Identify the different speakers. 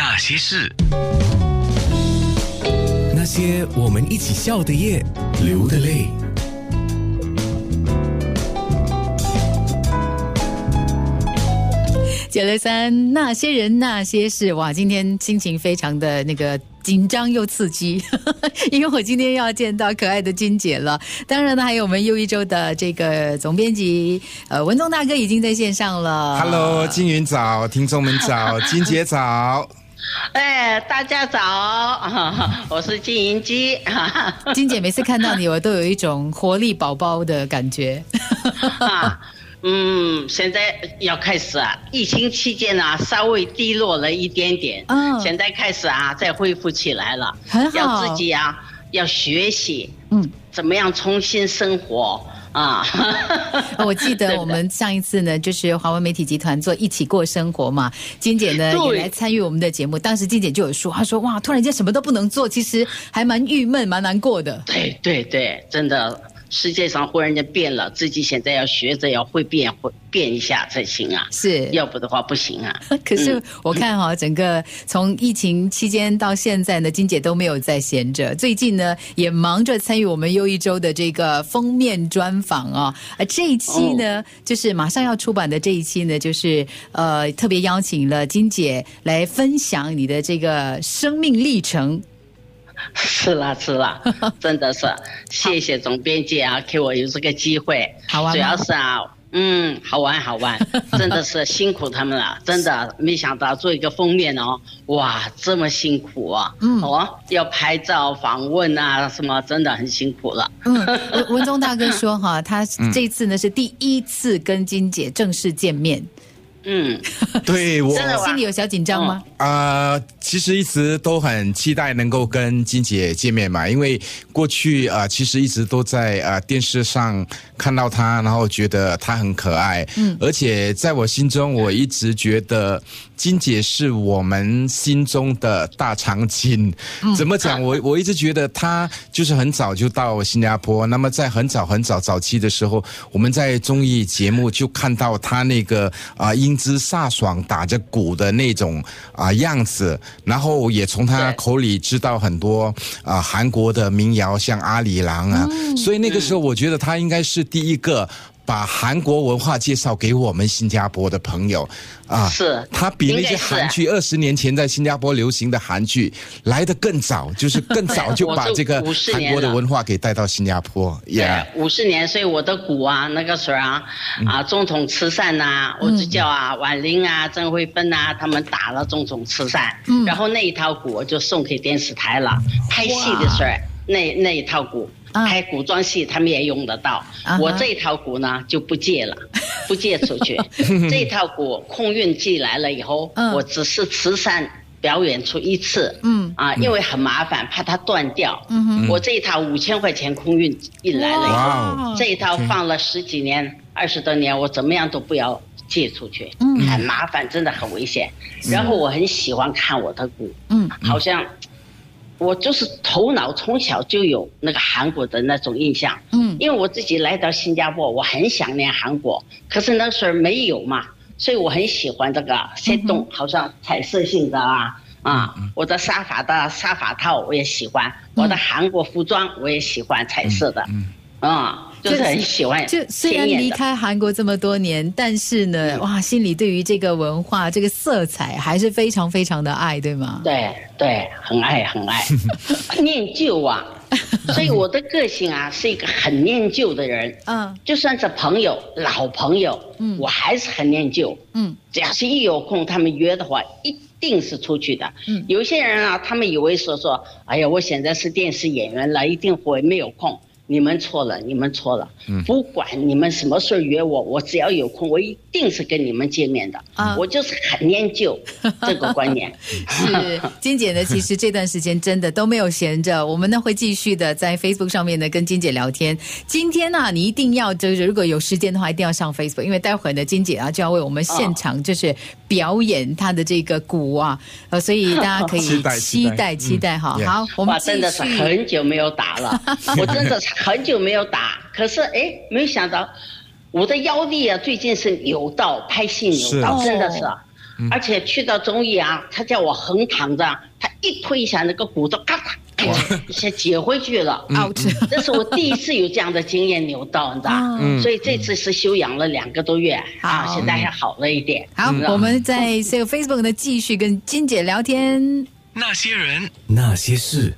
Speaker 1: 那些事，
Speaker 2: 那些我们一起笑的夜，流的泪。
Speaker 3: 九六三，那些人那些事，哇，今天心情非常的那个紧张又刺激，因为我今天要见到可爱的金姐了。当然呢，还有我们又一周的这个总编辑，呃，文东大哥已经在线上了。
Speaker 4: Hello，金云早，听众们早，金姐早。
Speaker 5: 哎，大家早，我是金银鸡。
Speaker 3: 金姐每次看到你，我都有一种活力宝宝的感觉。
Speaker 5: 啊，嗯，现在要开始啊，疫情期间啊，稍微低落了一点点，
Speaker 3: 嗯。
Speaker 5: 现在开始啊，再恢复起来了，
Speaker 3: 很好。
Speaker 5: 要自己啊，要学习，
Speaker 3: 嗯，
Speaker 5: 怎么样重新生活啊？
Speaker 3: 我记得我们上一次呢，就是华文媒体集团做一起过生活嘛，金姐呢也来参与我们的节目。当时金姐就有说，她说哇，突然间什么都不能做，其实还蛮郁闷、蛮难过的。
Speaker 5: 对对对，真的，世界上忽然间变了，自己现在要学着要会变，会变一下才行啊，
Speaker 3: 是，
Speaker 5: 要不的话不行啊。
Speaker 3: 可是我看哈、整个从疫情期间到现在呢，金姐都没有在闲着。最近呢，也忙着参与我们又一周的这个封面专访啊。呃，这一期呢，就是马上要出版的这一期呢，就是呃特别邀请了金姐来分享你的这个生命历程。
Speaker 5: 是啦是啦，真的是。谢谢总编辑啊，给我有这个机会。
Speaker 3: 好玩吗
Speaker 5: 主要是啊，嗯，好玩好玩，真的是辛苦他们了，真的没想到做一个封面哦，哇，这么辛苦啊，
Speaker 3: 嗯。
Speaker 5: 哦，要拍照访问啊，什么真的很辛苦了。
Speaker 3: 嗯，文文忠大哥说哈，他这次呢是第一次跟金姐正式见面，
Speaker 5: 嗯，
Speaker 4: 对我。
Speaker 5: 真的
Speaker 3: 心里有小紧张吗？
Speaker 4: 啊、其实一直都很期待能够跟金姐见面嘛，因为过去啊、呃其实一直都在啊、呃电视上看到她，然后觉得她很可爱，嗯，而且在我心中，我一直觉得金姐是我们心中的大长今。怎么讲？我我一直觉得她就是很早就到新加坡，那么在很早很早早期的时候，我们在综艺节目就看到她那个啊、英姿飒爽打着鼓的那种啊、样子，然后也从
Speaker 5: 他
Speaker 4: 口里知道很多啊、韩国的民谣，像阿里郎啊，所以那个时候我觉得他应该是第一个。把韩国文化介绍给我们新加坡的朋友。啊，
Speaker 5: 是
Speaker 4: 他比那些韩剧二十年前在新加坡流行的韩剧来的更早，就是更早就 把这个
Speaker 5: 我是50
Speaker 4: 韩国的文化给带到新加坡。
Speaker 5: 对
Speaker 4: Yeah，，
Speaker 5: 五十年，所以我的鼓啊，那个时候啊，啊，总统慈善呐、我就叫啊，婉玲啊、郑慧芬呐，他们打了总统慈善，然后那一套鼓我就送给电视台了。拍戏的时候，那那一套鼓。
Speaker 3: 啊
Speaker 5: 拍古装戏，他们也用得到。
Speaker 3: 啊
Speaker 5: 我这一套鼓呢就不借了，不借出去。这套鼓空运寄来了以后，
Speaker 3: 嗯
Speaker 5: 我只是慈善表演出一次。
Speaker 3: 嗯
Speaker 5: 啊，因为很麻烦，怕它断掉。
Speaker 3: 嗯哼
Speaker 5: 我这一套五千块钱空运运来了以后，这一套放了十几年、二十多年，我怎么样都不要借出去，
Speaker 3: 嗯
Speaker 5: 很麻烦，真的很危险。然后我很喜欢看我的鼓，
Speaker 3: 嗯
Speaker 5: 好像我就是头脑从小就有那个韩国的那种印象，
Speaker 3: 嗯。
Speaker 5: 因为我自己来到新加坡，我很想念韩国，可是那时候没有嘛，所以我很喜欢这个线动，好像彩色性的啊。啊，我的沙发的沙发套我也喜欢，我的韩国服装我也喜欢彩色的，啊，就是很喜欢
Speaker 3: 就虽然离。开韩国这么多年，但是呢，哇，心里对于这个文化、这个色彩还是非常非常的爱，对吗？
Speaker 5: 对对，很爱很爱，念旧啊，所以我的个性啊是一个很念旧的人。
Speaker 3: 嗯
Speaker 5: 就算是朋友、老朋友，
Speaker 3: 嗯
Speaker 5: 我还是很念旧。
Speaker 3: 嗯
Speaker 5: 只要是一有空，他们约的话，一定是出去的。
Speaker 3: 嗯
Speaker 5: 有些人啊，他们以为说说，哎呀，我现在是电视演员了，一定会没有空。你们错了，你们错了。
Speaker 3: 嗯
Speaker 5: 不管你们什么时候约我，我只要有空，我一定是跟你们见面的。
Speaker 3: 啊
Speaker 5: 我就是很念旧这个观念。
Speaker 3: 是金姐呢，其实这段时间真的都没有闲着，我们呢会继续的在 Facebook 上面呢跟金姐聊天。今天呢、你一定要就是如果有时间的话，一定要上 Facebook，因为待会儿呢金姐啊就要为我们现场就是表演她的这个鼓啊，呃，所以大家可以
Speaker 4: 期待
Speaker 3: 期待
Speaker 4: 期待
Speaker 3: 哈。
Speaker 4: 嗯
Speaker 3: 好，我们
Speaker 5: 真的是。很久没有打了，我真的是很久没有打。可是哎，没想到我的腰力啊，最近是扭到，拍戏扭到，真的是。而且去到中医啊，他叫我横躺着，他一推一下那个骨头，咔嚓，一下解回去了。
Speaker 3: out。
Speaker 5: 这是我第一次有这样的经验扭到，你知道？
Speaker 3: 嗯
Speaker 5: 所以这次是休养了两个多月啊，现在还好了一点。
Speaker 3: 好，
Speaker 5: 嗯
Speaker 3: 我们在这个 Facebook 呢继续跟金姐聊天。
Speaker 2: 那些人，那些事。